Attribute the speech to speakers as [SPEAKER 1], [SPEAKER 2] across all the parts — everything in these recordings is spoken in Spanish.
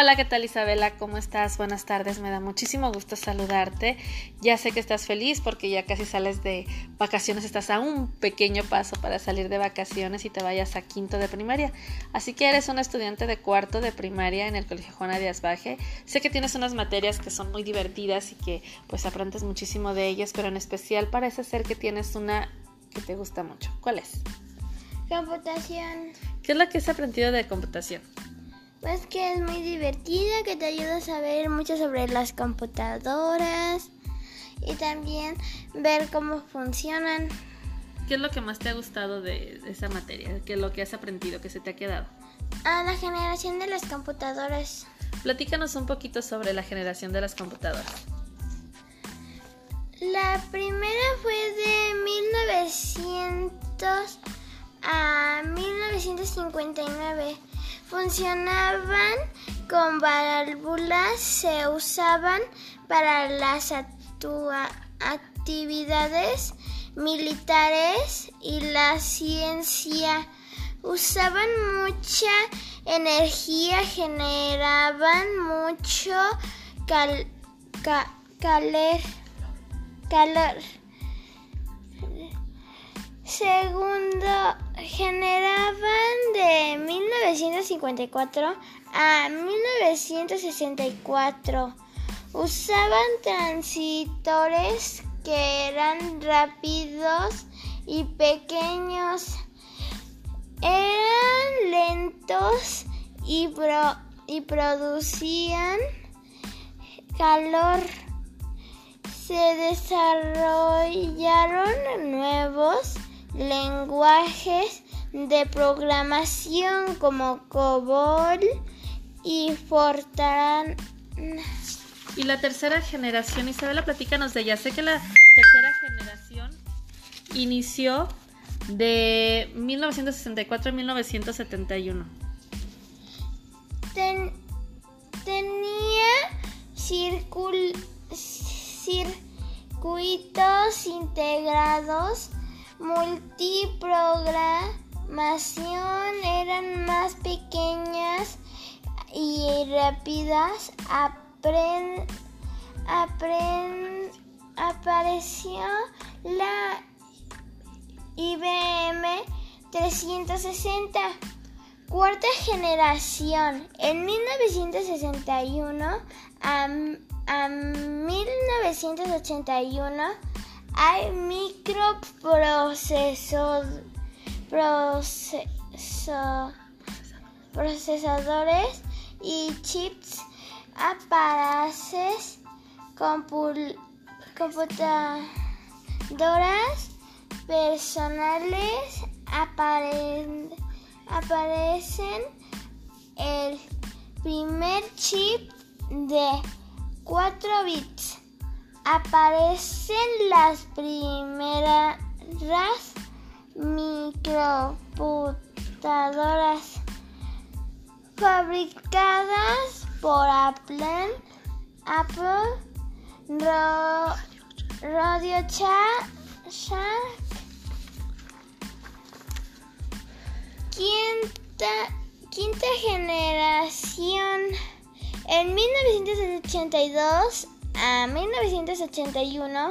[SPEAKER 1] Hola, ¿qué tal Isabela? ¿Cómo estás? Buenas tardes, me da muchísimo gusto saludarte. Ya sé que estás feliz porque ya casi sales de vacaciones, estás a un pequeño paso para salir de vacaciones y te vayas a quinto de primaria. Así que eres un estudiante de cuarto de primaria en el Colegio Juana Díaz Baje. Sé que tienes unas materias que son muy divertidas y que pues aprendes muchísimo de ellas, pero en especial parece ser que tienes una que te gusta mucho. ¿Cuál es?
[SPEAKER 2] Computación.
[SPEAKER 1] ¿Qué es lo que has aprendido de computación?
[SPEAKER 2] Pues que es muy divertida, que te ayuda a saber mucho sobre las computadoras y también ver cómo funcionan.
[SPEAKER 1] ¿Qué es lo que más te ha gustado de esa materia? ¿Qué es lo que has aprendido, que se te ha quedado?
[SPEAKER 2] A la generación de las computadoras.
[SPEAKER 1] Platícanos un poquito sobre la generación de las computadoras.
[SPEAKER 2] La primera fue de 1900 a 1959 funcionaban con válvulas, se usaban para las actividades militares y la ciencia. Usaban mucha energía, generaban mucho calor. calor. Segundo, generaban de 1954 a 1964. Usaban transitores que eran rápidos y pequeños. Eran lentos y, y producían calor. Se desarrollaron nuevos lenguajes de programación como COBOL y Fortran.
[SPEAKER 1] Y la tercera generación, Isabela, platícanos de ella. Sé que la tercera generación inició de 1964 a 1971.
[SPEAKER 2] tenía circuitos integrados multiprogramación eran más pequeñas y rápidas. apareció la IBM 360, cuarta generación. En 1961 a, a 1981 hay microprocesadores y chips, aparatos, computadoras personales aparecen el primer chip de 4 bits aparecen las primeras microcomputadoras fabricadas por Apple, Apple Radio Shack, quinta, quinta generación. En 1982 a 1981,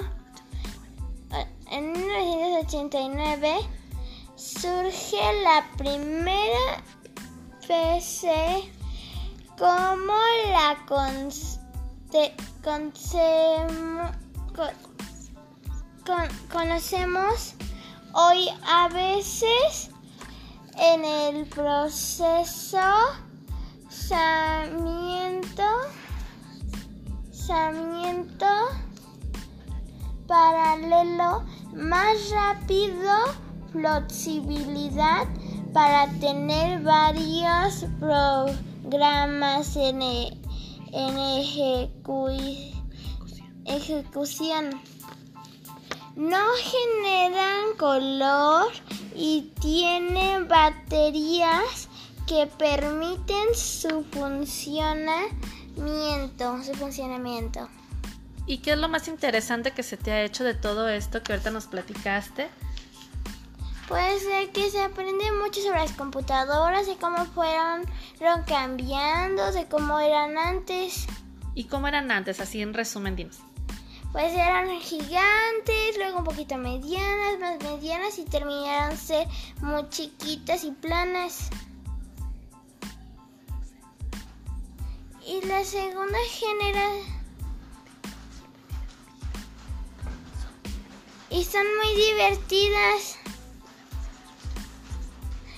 [SPEAKER 2] en 1989, surge la primera PC como la conocemos hoy a veces en el proceso paralelo, más rápido, flexibilidad para tener varios programas en, e, en ejecución. No generan color y tienen baterías que permiten su funcionamiento, su funcionamiento.
[SPEAKER 1] ¿Y qué es lo más interesante que se te ha hecho de todo esto que ahorita nos platicaste?
[SPEAKER 2] Pues de que se aprende mucho sobre las computadoras, de cómo fueron, fueron cambiando, de cómo eran antes.
[SPEAKER 1] ¿Y cómo eran antes? Así en resumen, dinos.
[SPEAKER 2] Pues eran gigantes, luego un poquito medianas, más medianas y terminaron ser muy chiquitas y planas. La segunda generación... Y son muy divertidas.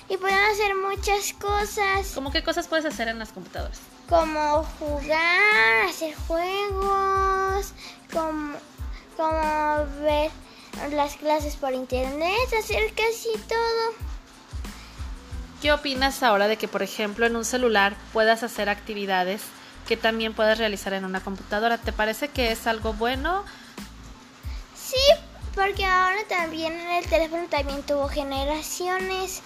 [SPEAKER 2] Y pueden hacer muchas cosas.
[SPEAKER 1] ¿Cómo qué cosas puedes hacer en las computadoras?
[SPEAKER 2] Como jugar, hacer juegos, como, como ver las clases por internet, hacer casi todo.
[SPEAKER 1] ¿Qué opinas ahora de que, por ejemplo, en un celular puedas hacer actividades que también puedes realizar en una computadora? ¿Te parece que es algo bueno?
[SPEAKER 2] Sí, porque ahora también el teléfono también tuvo generaciones.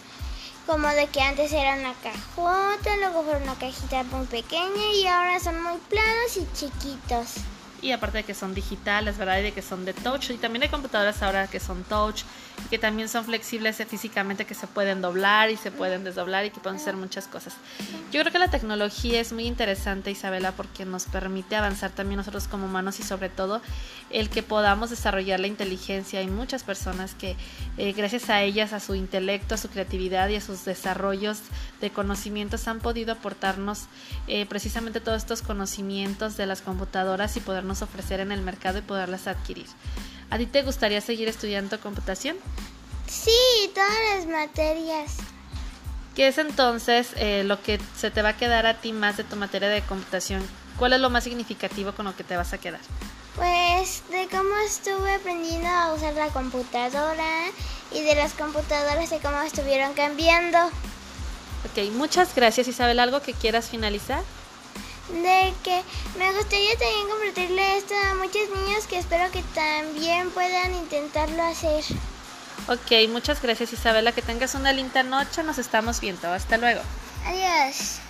[SPEAKER 2] Como de que antes era una cajota, luego fue una cajita muy pequeña y ahora son muy planos y chiquitos
[SPEAKER 1] y aparte de que son digitales, ¿verdad? Y de que son de touch. Y también hay computadoras ahora que son touch que también son flexibles físicamente, que se pueden doblar y se pueden desdoblar y que pueden hacer muchas cosas. Yo creo que la tecnología es muy interesante, Isabela, porque nos permite avanzar también nosotros como humanos y sobre todo el que podamos desarrollar la inteligencia. Hay muchas personas que eh, gracias a ellas, a su intelecto, a su creatividad y a sus desarrollos de conocimientos han podido aportarnos eh, precisamente todos estos conocimientos de las computadoras y podernos ofrecer en el mercado y poderlas adquirir. ¿A ti te gustaría seguir estudiando computación?
[SPEAKER 2] Sí, todas las materias.
[SPEAKER 1] ¿Qué es entonces eh, lo que se te va a quedar a ti más de tu materia de computación? ¿Cuál es lo más significativo con lo que te vas a quedar?
[SPEAKER 2] Pues de cómo estuve aprendiendo a usar la computadora y de las computadoras de cómo estuvieron cambiando.
[SPEAKER 1] Ok, muchas gracias Isabel. ¿Algo que quieras finalizar?
[SPEAKER 2] De que me gustaría también compartirle esto a muchos niños que espero que también puedan intentarlo hacer.
[SPEAKER 1] Ok, muchas gracias Isabela, que tengas una linda noche, nos estamos viendo, hasta luego.
[SPEAKER 2] Adiós.